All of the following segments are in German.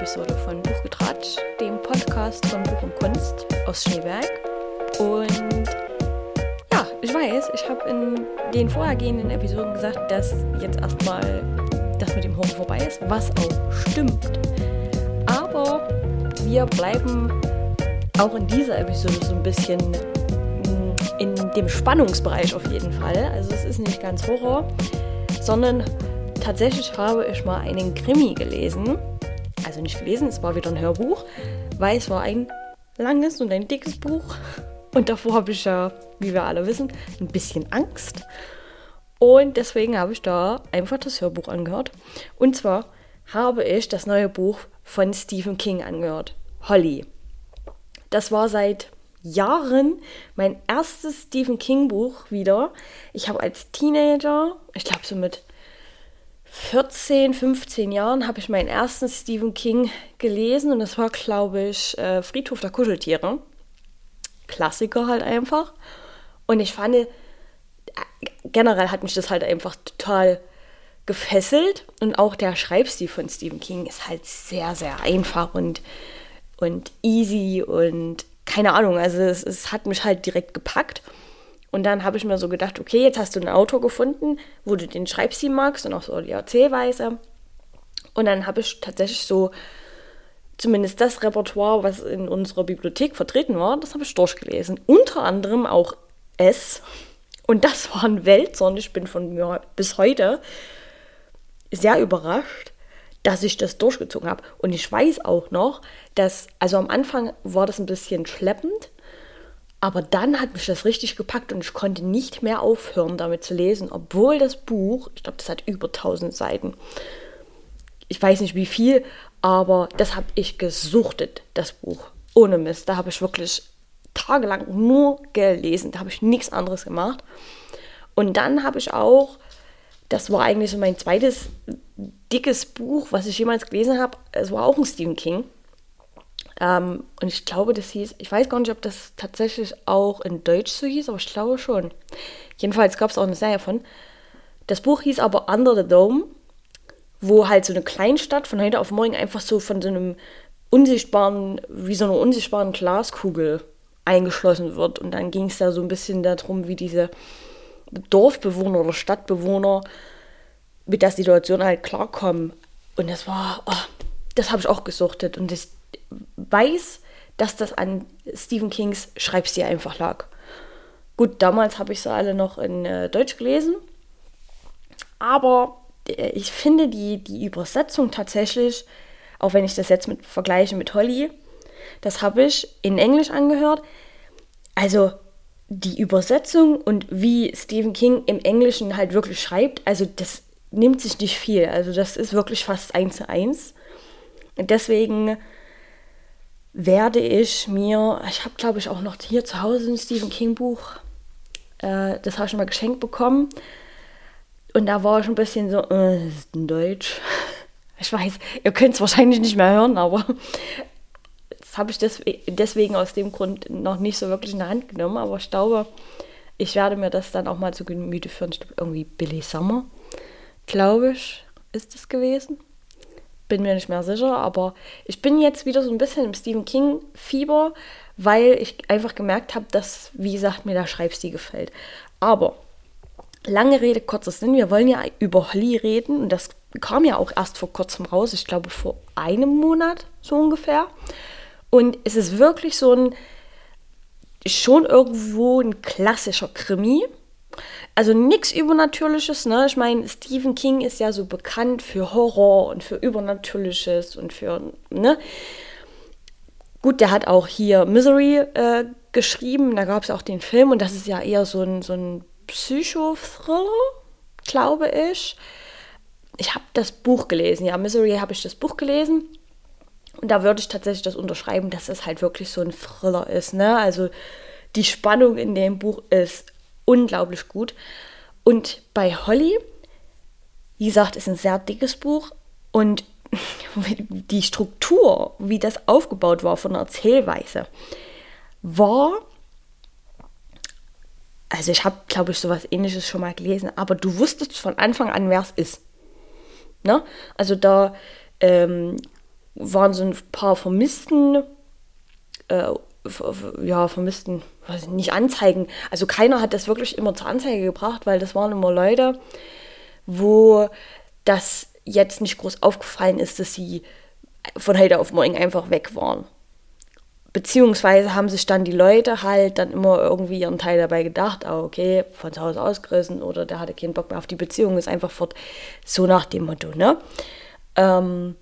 Episode von Buchgetratsch, dem Podcast von Buch und Kunst aus Schneeberg. Und ja, ich weiß, ich habe in den vorhergehenden Episoden gesagt, dass jetzt erstmal das mit dem Horror vorbei ist, was auch stimmt. Aber wir bleiben auch in dieser Episode so ein bisschen mm, in dem Spannungsbereich auf jeden Fall. Also es ist nicht ganz Horror, sondern tatsächlich habe ich mal einen Krimi gelesen. Also nicht gelesen, es war wieder ein Hörbuch, weil es war ein langes und ein dickes Buch. Und davor habe ich ja, wie wir alle wissen, ein bisschen Angst. Und deswegen habe ich da einfach das Hörbuch angehört. Und zwar habe ich das neue Buch von Stephen King angehört. Holly. Das war seit Jahren mein erstes Stephen King Buch wieder. Ich habe als Teenager, ich glaube so mit 14, 15 Jahren habe ich meinen ersten Stephen King gelesen und das war, glaube ich, äh, Friedhof der Kuscheltiere. Klassiker halt einfach. Und ich fand, äh, generell hat mich das halt einfach total gefesselt und auch der Schreibstil von Stephen King ist halt sehr, sehr einfach und, und easy und keine Ahnung, also es, es hat mich halt direkt gepackt. Und dann habe ich mir so gedacht, okay, jetzt hast du einen Autor gefunden, wo du den Schreibstil magst und auch so die Erzählweise. Und dann habe ich tatsächlich so zumindest das Repertoire, was in unserer Bibliothek vertreten war, das habe ich durchgelesen. Unter anderem auch es. Und das war ein Wälzer ich bin von mir bis heute sehr überrascht, dass ich das durchgezogen habe. Und ich weiß auch noch, dass, also am Anfang war das ein bisschen schleppend, aber dann hat mich das richtig gepackt und ich konnte nicht mehr aufhören, damit zu lesen, obwohl das Buch, ich glaube, das hat über 1000 Seiten. Ich weiß nicht wie viel, aber das habe ich gesuchtet, das Buch. Ohne Mist. Da habe ich wirklich tagelang nur gelesen. Da habe ich nichts anderes gemacht. Und dann habe ich auch, das war eigentlich so mein zweites dickes Buch, was ich jemals gelesen habe. Es war auch ein Stephen King. Ähm, und ich glaube, das hieß, ich weiß gar nicht, ob das tatsächlich auch in Deutsch so hieß, aber ich glaube schon. Jedenfalls gab es auch eine Serie von. Das Buch hieß aber Under the Dome, wo halt so eine Kleinstadt von heute auf morgen einfach so von so einem unsichtbaren, wie so einer unsichtbaren Glaskugel eingeschlossen wird. Und dann ging es da so ein bisschen darum, wie diese Dorfbewohner oder Stadtbewohner mit der Situation halt klarkommen. Und das war, oh, das habe ich auch gesuchtet. Und ich weiß, dass das an Stephen Kings Schreibstil einfach lag. Gut, damals habe ich sie alle noch in äh, Deutsch gelesen. Aber äh, ich finde die, die Übersetzung tatsächlich, auch wenn ich das jetzt mit vergleiche mit Holly, das habe ich in Englisch angehört. Also die Übersetzung und wie Stephen King im Englischen halt wirklich schreibt, also das nimmt sich nicht viel. Also das ist wirklich fast eins zu eins. Deswegen werde ich mir, ich habe glaube ich auch noch hier zu Hause ein Stephen King Buch, äh, das habe ich mal geschenkt bekommen. Und da war ich ein bisschen so, äh, das ist in Deutsch. Ich weiß, ihr könnt es wahrscheinlich nicht mehr hören, aber das habe ich deswegen aus dem Grund noch nicht so wirklich in der Hand genommen. Aber ich glaube, ich werde mir das dann auch mal zu Gemüte führen. Ich glaube, irgendwie Billy Summer glaube ich, ist es gewesen. Bin mir nicht mehr sicher, aber ich bin jetzt wieder so ein bisschen im Stephen King-Fieber, weil ich einfach gemerkt habe, dass, wie gesagt, mir der Schreibstil gefällt. Aber lange Rede, kurzer Sinn, wir wollen ja über Holly reden und das kam ja auch erst vor kurzem raus, ich glaube vor einem Monat so ungefähr. Und es ist wirklich so ein, schon irgendwo ein klassischer Krimi also nichts Übernatürliches, ne? Ich meine, Stephen King ist ja so bekannt für Horror und für Übernatürliches und für, ne? Gut, der hat auch hier Misery äh, geschrieben, da gab es auch den Film und das ist ja eher so ein, so ein Psychothriller, glaube ich. Ich habe das Buch gelesen, ja, Misery habe ich das Buch gelesen. Und da würde ich tatsächlich das unterschreiben, dass es halt wirklich so ein Thriller ist. Ne? Also die Spannung in dem Buch ist unglaublich gut. Und bei Holly, wie gesagt, ist ein sehr dickes Buch und die Struktur, wie das aufgebaut war von der Erzählweise, war, also ich habe, glaube ich, sowas ähnliches schon mal gelesen, aber du wusstest von Anfang an, wer es ist. Ne? Also da ähm, waren so ein paar Vermissten, äh, ja, Vermissten, weiß ich nicht, Anzeigen. Also keiner hat das wirklich immer zur Anzeige gebracht, weil das waren immer Leute, wo das jetzt nicht groß aufgefallen ist, dass sie von heute auf morgen einfach weg waren. Beziehungsweise haben sich dann die Leute halt dann immer irgendwie ihren Teil dabei gedacht, ah, okay, von zu Hause ausgerissen oder der hatte keinen Bock mehr auf die Beziehung, ist einfach fort, so nach dem Motto, ne? Ähm,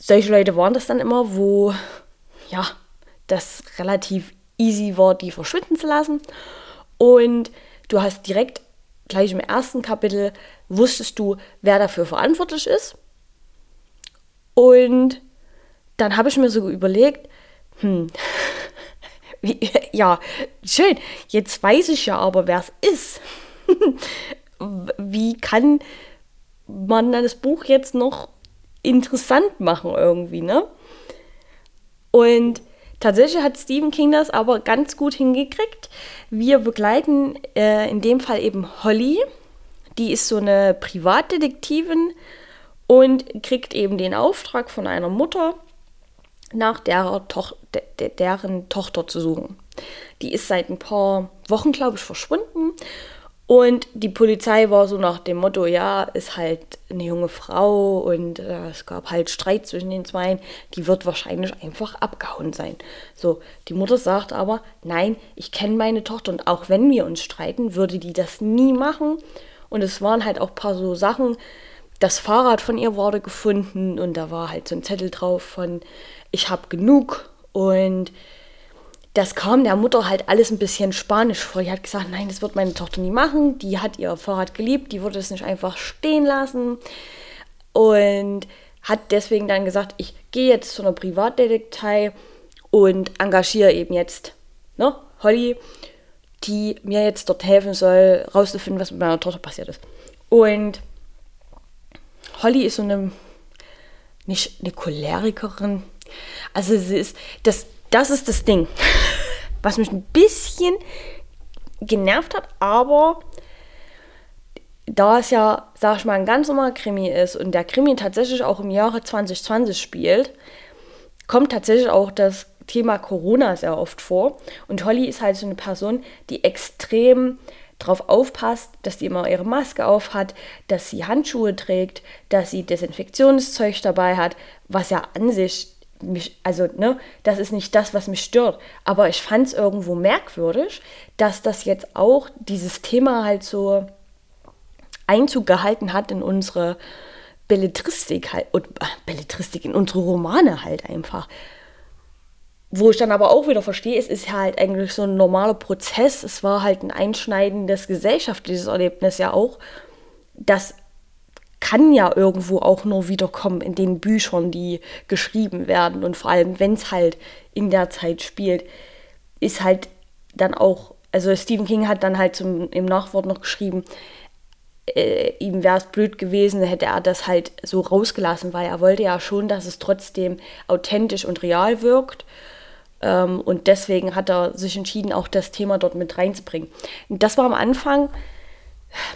solche Leute waren das dann immer, wo, ja, das relativ easy war, die verschwinden zu lassen. Und du hast direkt gleich im ersten Kapitel wusstest du, wer dafür verantwortlich ist. Und dann habe ich mir so überlegt, hm, wie, ja, schön, jetzt weiß ich ja aber, wer es ist. wie kann man das Buch jetzt noch interessant machen irgendwie, ne? Und tatsächlich hat Stephen King das aber ganz gut hingekriegt. Wir begleiten äh, in dem Fall eben Holly. Die ist so eine Privatdetektivin und kriegt eben den Auftrag von einer Mutter, nach der Toch de deren Tochter zu suchen. Die ist seit ein paar Wochen, glaube ich, verschwunden. Und die Polizei war so nach dem Motto, ja, ist halt eine junge Frau und äh, es gab halt Streit zwischen den zwei, die wird wahrscheinlich einfach abgehauen sein. So, die Mutter sagt aber, nein, ich kenne meine Tochter und auch wenn wir uns streiten, würde die das nie machen. Und es waren halt auch ein paar so Sachen, das Fahrrad von ihr wurde gefunden und da war halt so ein Zettel drauf von, ich habe genug. Und das kam der Mutter halt alles ein bisschen spanisch vor. Die hat gesagt, nein, das wird meine Tochter nie machen. Die hat ihr Fahrrad geliebt, die würde es nicht einfach stehen lassen. Und hat deswegen dann gesagt, ich gehe jetzt zu einer Privatdetektei und engagiere eben jetzt ne, Holly, die mir jetzt dort helfen soll, rauszufinden, was mit meiner Tochter passiert ist. Und Holly ist so eine, nicht eine Cholerikerin, also sie ist, das, das ist das Ding, was mich ein bisschen genervt hat, aber da es ja, sag ich mal, ein ganz normaler Krimi ist und der Krimi tatsächlich auch im Jahre 2020 spielt, kommt tatsächlich auch das Thema Corona sehr oft vor. Und Holly ist halt so eine Person, die extrem darauf aufpasst, dass sie immer ihre Maske auf hat, dass sie Handschuhe trägt, dass sie Desinfektionszeug dabei hat, was ja an sich mich, also, ne, das ist nicht das, was mich stört. Aber ich fand es irgendwo merkwürdig, dass das jetzt auch dieses Thema halt so Einzug gehalten hat in unsere Belletristik halt, und, äh, Belletristik, in unsere Romane halt einfach. Wo ich dann aber auch wieder verstehe, es ist halt eigentlich so ein normaler Prozess. Es war halt ein einschneidendes gesellschaftliches Erlebnis ja auch, dass kann ja irgendwo auch nur wiederkommen in den Büchern, die geschrieben werden. Und vor allem, wenn es halt in der Zeit spielt, ist halt dann auch, also Stephen King hat dann halt zum, im Nachwort noch geschrieben, äh, ihm wäre es blöd gewesen, hätte er das halt so rausgelassen, weil er wollte ja schon, dass es trotzdem authentisch und real wirkt. Ähm, und deswegen hat er sich entschieden, auch das Thema dort mit reinzubringen. Und das war am Anfang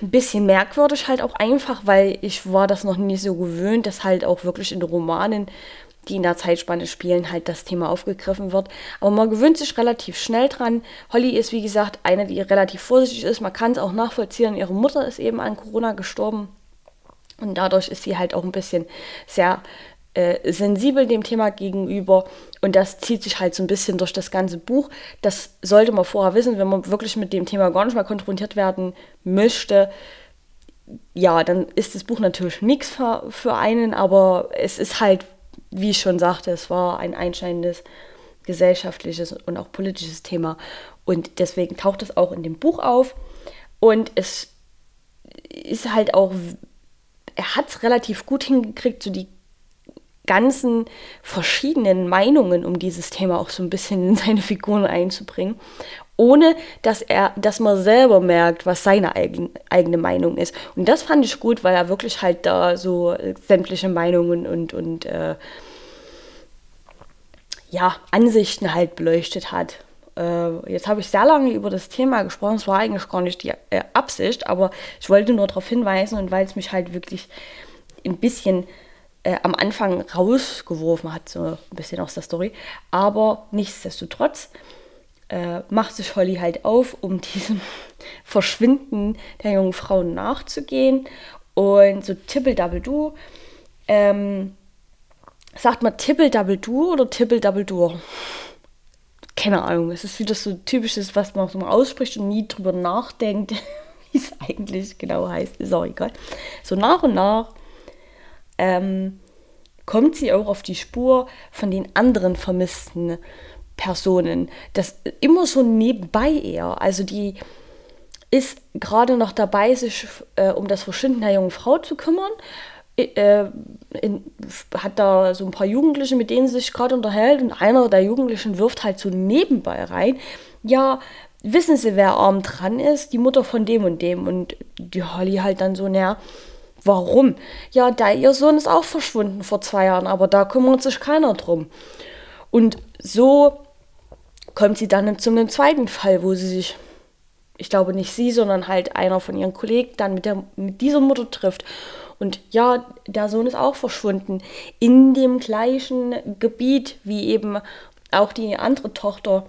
ein bisschen merkwürdig halt auch einfach, weil ich war das noch nie so gewöhnt, dass halt auch wirklich in Romanen, die in der Zeitspanne spielen, halt das Thema aufgegriffen wird. Aber man gewöhnt sich relativ schnell dran. Holly ist, wie gesagt, eine, die relativ vorsichtig ist. Man kann es auch nachvollziehen. Ihre Mutter ist eben an Corona gestorben. Und dadurch ist sie halt auch ein bisschen sehr äh, sensibel dem Thema gegenüber und das zieht sich halt so ein bisschen durch das ganze Buch. Das sollte man vorher wissen, wenn man wirklich mit dem Thema gar nicht mal konfrontiert werden möchte. Ja, dann ist das Buch natürlich nichts für, für einen, aber es ist halt, wie ich schon sagte, es war ein einschneidendes gesellschaftliches und auch politisches Thema und deswegen taucht es auch in dem Buch auf und es ist halt auch, er hat es relativ gut hingekriegt, so die ganzen verschiedenen Meinungen um dieses Thema auch so ein bisschen in seine Figuren einzubringen, ohne dass er, dass man selber merkt, was seine eigen, eigene Meinung ist. Und das fand ich gut, weil er wirklich halt da so sämtliche Meinungen und, und äh, ja, Ansichten halt beleuchtet hat. Äh, jetzt habe ich sehr lange über das Thema gesprochen, es war eigentlich gar nicht die äh, Absicht, aber ich wollte nur darauf hinweisen und weil es mich halt wirklich ein bisschen äh, am Anfang rausgeworfen hat, so ein bisschen aus der Story. Aber nichtsdestotrotz äh, macht sich Holly halt auf, um diesem Verschwinden der jungen Frau nachzugehen. Und so tippel-double-du. Ähm, sagt man tippel-double-du oder tippel-double-dur? Keine Ahnung. Es ist wieder so typisches, was man so mal ausspricht und nie drüber nachdenkt, wie es eigentlich genau heißt. Ist auch egal. So nach und nach ähm, kommt sie auch auf die Spur von den anderen vermissten Personen. Das immer so nebenbei eher. Also die ist gerade noch dabei, sich äh, um das Verschwinden der jungen Frau zu kümmern. Äh, in, hat da so ein paar Jugendliche, mit denen sie sich gerade unterhält und einer der Jugendlichen wirft halt so nebenbei rein. Ja, wissen sie, wer arm dran ist? Die Mutter von dem und dem. Und die Holly halt dann so, naja, warum? Ja, da ihr Sohn ist auch verschwunden vor zwei Jahren, aber da kümmert sich keiner drum. Und so kommt sie dann zu einem zweiten Fall, wo sie sich, ich glaube nicht sie, sondern halt einer von ihren Kollegen dann mit, der, mit dieser Mutter trifft. Und ja, der Sohn ist auch verschwunden in dem gleichen Gebiet wie eben auch die andere Tochter,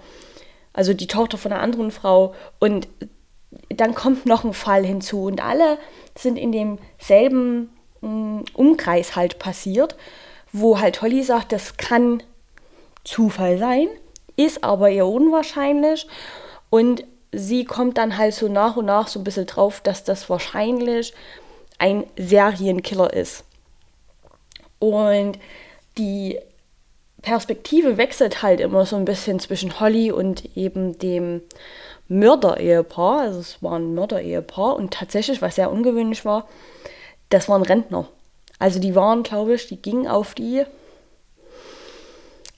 also die Tochter von einer anderen Frau. Und dann kommt noch ein Fall hinzu und alle sind in demselben mm, Umkreis halt passiert, wo halt Holly sagt, das kann Zufall sein ist aber eher unwahrscheinlich. Und sie kommt dann halt so nach und nach so ein bisschen drauf, dass das wahrscheinlich ein Serienkiller ist. Und die Perspektive wechselt halt immer so ein bisschen zwischen Holly und eben dem Mörder-Ehepaar. Also es war ein Mörder-Ehepaar und tatsächlich, was sehr ungewöhnlich war, das waren Rentner. Also die waren, glaube ich, die gingen auf die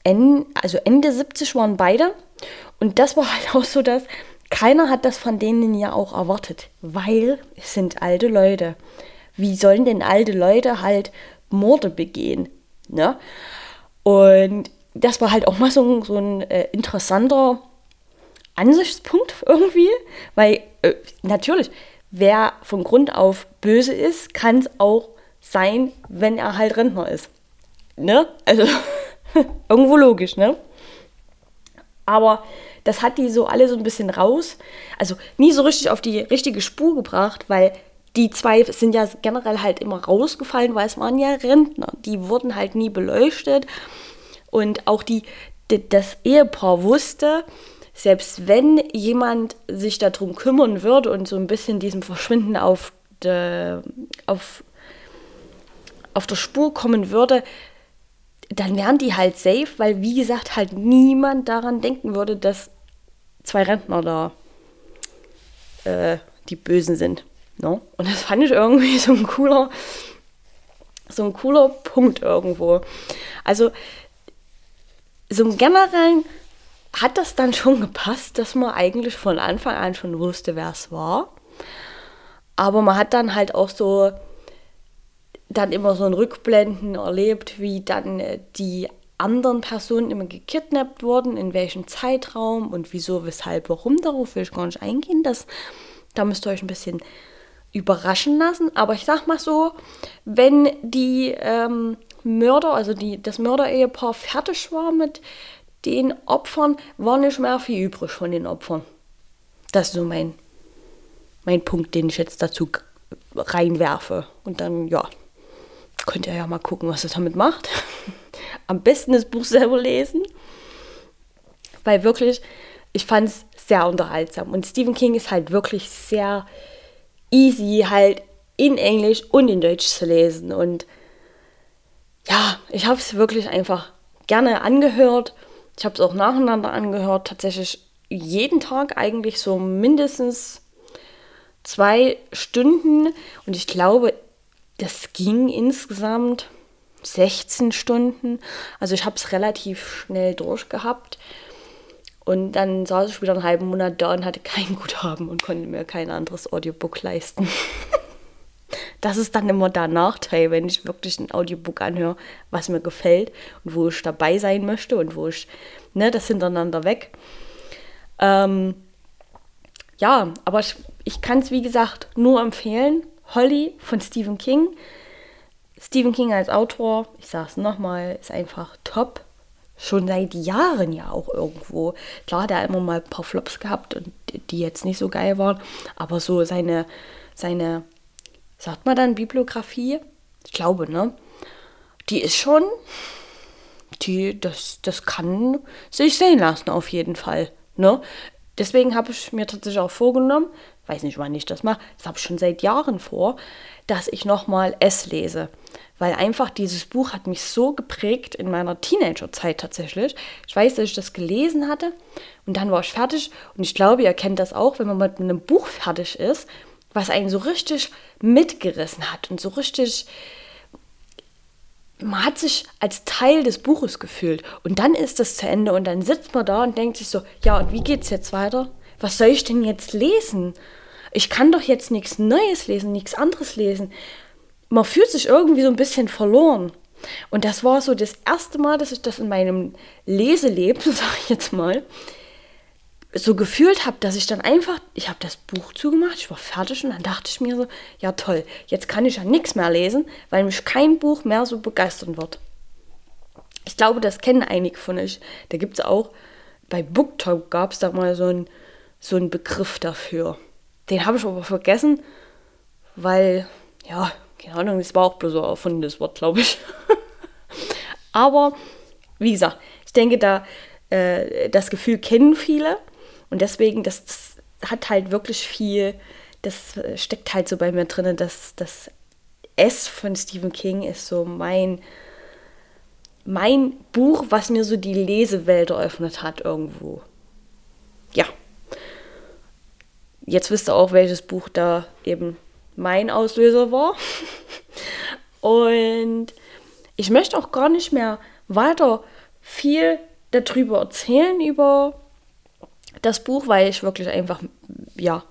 Ende, also Ende 70 waren beide. Und das war halt auch so, dass keiner hat das von denen ja auch erwartet, weil es sind alte Leute. Wie sollen denn alte Leute halt Morde begehen? Ne? Und das war halt auch mal so, so ein äh, interessanter Ansichtspunkt irgendwie, weil äh, natürlich, wer von Grund auf böse ist, kann es auch sein, wenn er halt Rentner ist. Ne? Also Irgendwo logisch, ne? Aber das hat die so alle so ein bisschen raus, also nie so richtig auf die richtige Spur gebracht, weil die zwei sind ja generell halt immer rausgefallen, weil es waren ja Rentner. Die wurden halt nie beleuchtet. Und auch die, die das Ehepaar wusste, selbst wenn jemand sich darum kümmern würde und so ein bisschen diesem Verschwinden auf, de, auf, auf der Spur kommen würde, dann wären die halt safe, weil wie gesagt halt niemand daran denken würde, dass zwei Rentner da äh, die Bösen sind. No? Ne? Und das fand ich irgendwie so ein cooler, so ein cooler Punkt irgendwo. Also so im Generellen hat das dann schon gepasst, dass man eigentlich von Anfang an schon wusste, wer es war. Aber man hat dann halt auch so dann immer so ein Rückblenden erlebt, wie dann äh, die anderen Personen immer gekidnappt wurden, in welchem Zeitraum und wieso, weshalb, warum. Darauf will ich gar nicht eingehen. Das, da müsst ihr euch ein bisschen überraschen lassen. Aber ich sag mal so, wenn die ähm, Mörder, also die, das Mörderehepaar fertig war mit den Opfern, war nicht mehr viel übrig von den Opfern. Das ist so mein, mein Punkt, den ich jetzt dazu reinwerfe. Und dann, ja, könnt ihr ja mal gucken, was er damit macht. Am besten das Buch selber lesen, weil wirklich, ich fand es sehr unterhaltsam. Und Stephen King ist halt wirklich sehr easy, halt in Englisch und in Deutsch zu lesen. Und ja, ich habe es wirklich einfach gerne angehört. Ich habe es auch nacheinander angehört, tatsächlich jeden Tag eigentlich so mindestens zwei Stunden. Und ich glaube, das ging insgesamt 16 Stunden. Also ich habe es relativ schnell durchgehabt. Und dann saß ich wieder einen halben Monat da und hatte kein Guthaben und konnte mir kein anderes Audiobook leisten. das ist dann immer der Nachteil, wenn ich wirklich ein Audiobook anhöre, was mir gefällt und wo ich dabei sein möchte und wo ich, ne, das hintereinander weg. Ähm, ja, aber ich, ich kann es, wie gesagt, nur empfehlen. Holly von Stephen King. Stephen King als Autor, ich sage es nochmal, ist einfach top. Schon seit Jahren ja auch irgendwo. Klar hat er immer mal ein paar Flops gehabt und die jetzt nicht so geil waren, aber so seine, seine, sagt man dann Bibliografie? Ich glaube, ne? Die ist schon, die, das, das kann sich sehen lassen auf jeden Fall, ne? Deswegen habe ich mir tatsächlich auch vorgenommen, weiß nicht, wann ich das mache, das habe ich schon seit Jahren vor, dass ich nochmal S lese. Weil einfach dieses Buch hat mich so geprägt in meiner Teenagerzeit tatsächlich. Ich weiß, dass ich das gelesen hatte und dann war ich fertig. Und ich glaube, ihr kennt das auch, wenn man mit einem Buch fertig ist, was einen so richtig mitgerissen hat und so richtig. Man hat sich als Teil des Buches gefühlt. Und dann ist das zu Ende und dann sitzt man da und denkt sich so: Ja, und wie geht's jetzt weiter? Was soll ich denn jetzt lesen? ich kann doch jetzt nichts Neues lesen, nichts anderes lesen. Man fühlt sich irgendwie so ein bisschen verloren. Und das war so das erste Mal, dass ich das in meinem Leseleben, sag ich jetzt mal, so gefühlt habe, dass ich dann einfach, ich habe das Buch zugemacht, ich war fertig und dann dachte ich mir so, ja toll, jetzt kann ich ja nichts mehr lesen, weil mich kein Buch mehr so begeistern wird. Ich glaube, das kennen einige von euch. Da gibt es auch, bei BookTok gab es da mal so einen so Begriff dafür. Den habe ich aber vergessen, weil, ja, keine Ahnung, das war auch bloß ein erfundenes Wort, glaube ich. aber, wie gesagt, ich denke, da äh, das Gefühl kennen viele und deswegen, das, das, hat halt wirklich viel, das steckt halt so bei mir drin, dass das S von Stephen King ist so mein, mein Buch, was mir so die Lesewelt eröffnet hat irgendwo. Ja jetzt wisst ihr auch, welches Buch da eben mein Auslöser war. Und ich möchte auch gar nicht mehr weiter viel darüber erzählen, über das Buch, weil ich wirklich einfach, ja,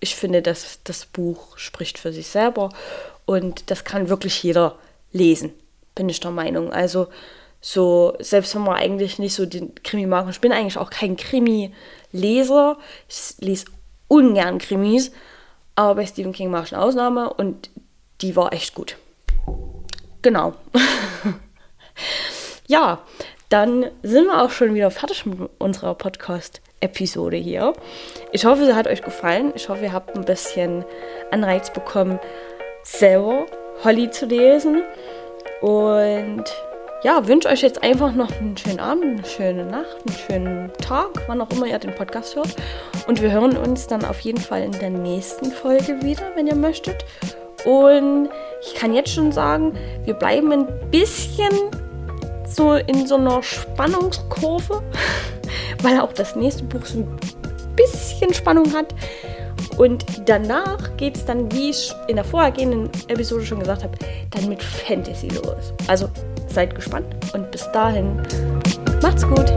ich finde, dass das Buch spricht für sich selber und das kann wirklich jeder lesen, bin ich der Meinung. Also so, selbst wenn man eigentlich nicht so den Krimi mag, ich bin eigentlich auch kein Krimi-Leser, ich lese ungern Krimis, aber bei Stephen King mache ich eine Ausnahme und die war echt gut. Genau. ja, dann sind wir auch schon wieder fertig mit unserer Podcast-Episode hier. Ich hoffe, sie hat euch gefallen. Ich hoffe, ihr habt ein bisschen Anreiz bekommen, selber Holly zu lesen. Und ja, wünsche euch jetzt einfach noch einen schönen Abend, eine schöne Nacht, einen schönen Tag, wann auch immer ihr den Podcast hört. Und wir hören uns dann auf jeden Fall in der nächsten Folge wieder, wenn ihr möchtet. Und ich kann jetzt schon sagen, wir bleiben ein bisschen so in so einer Spannungskurve, weil auch das nächste Buch so ein bisschen Spannung hat. Und danach geht es dann, wie ich in der vorhergehenden Episode schon gesagt habe, dann mit Fantasy los. Also seid gespannt und bis dahin macht's gut.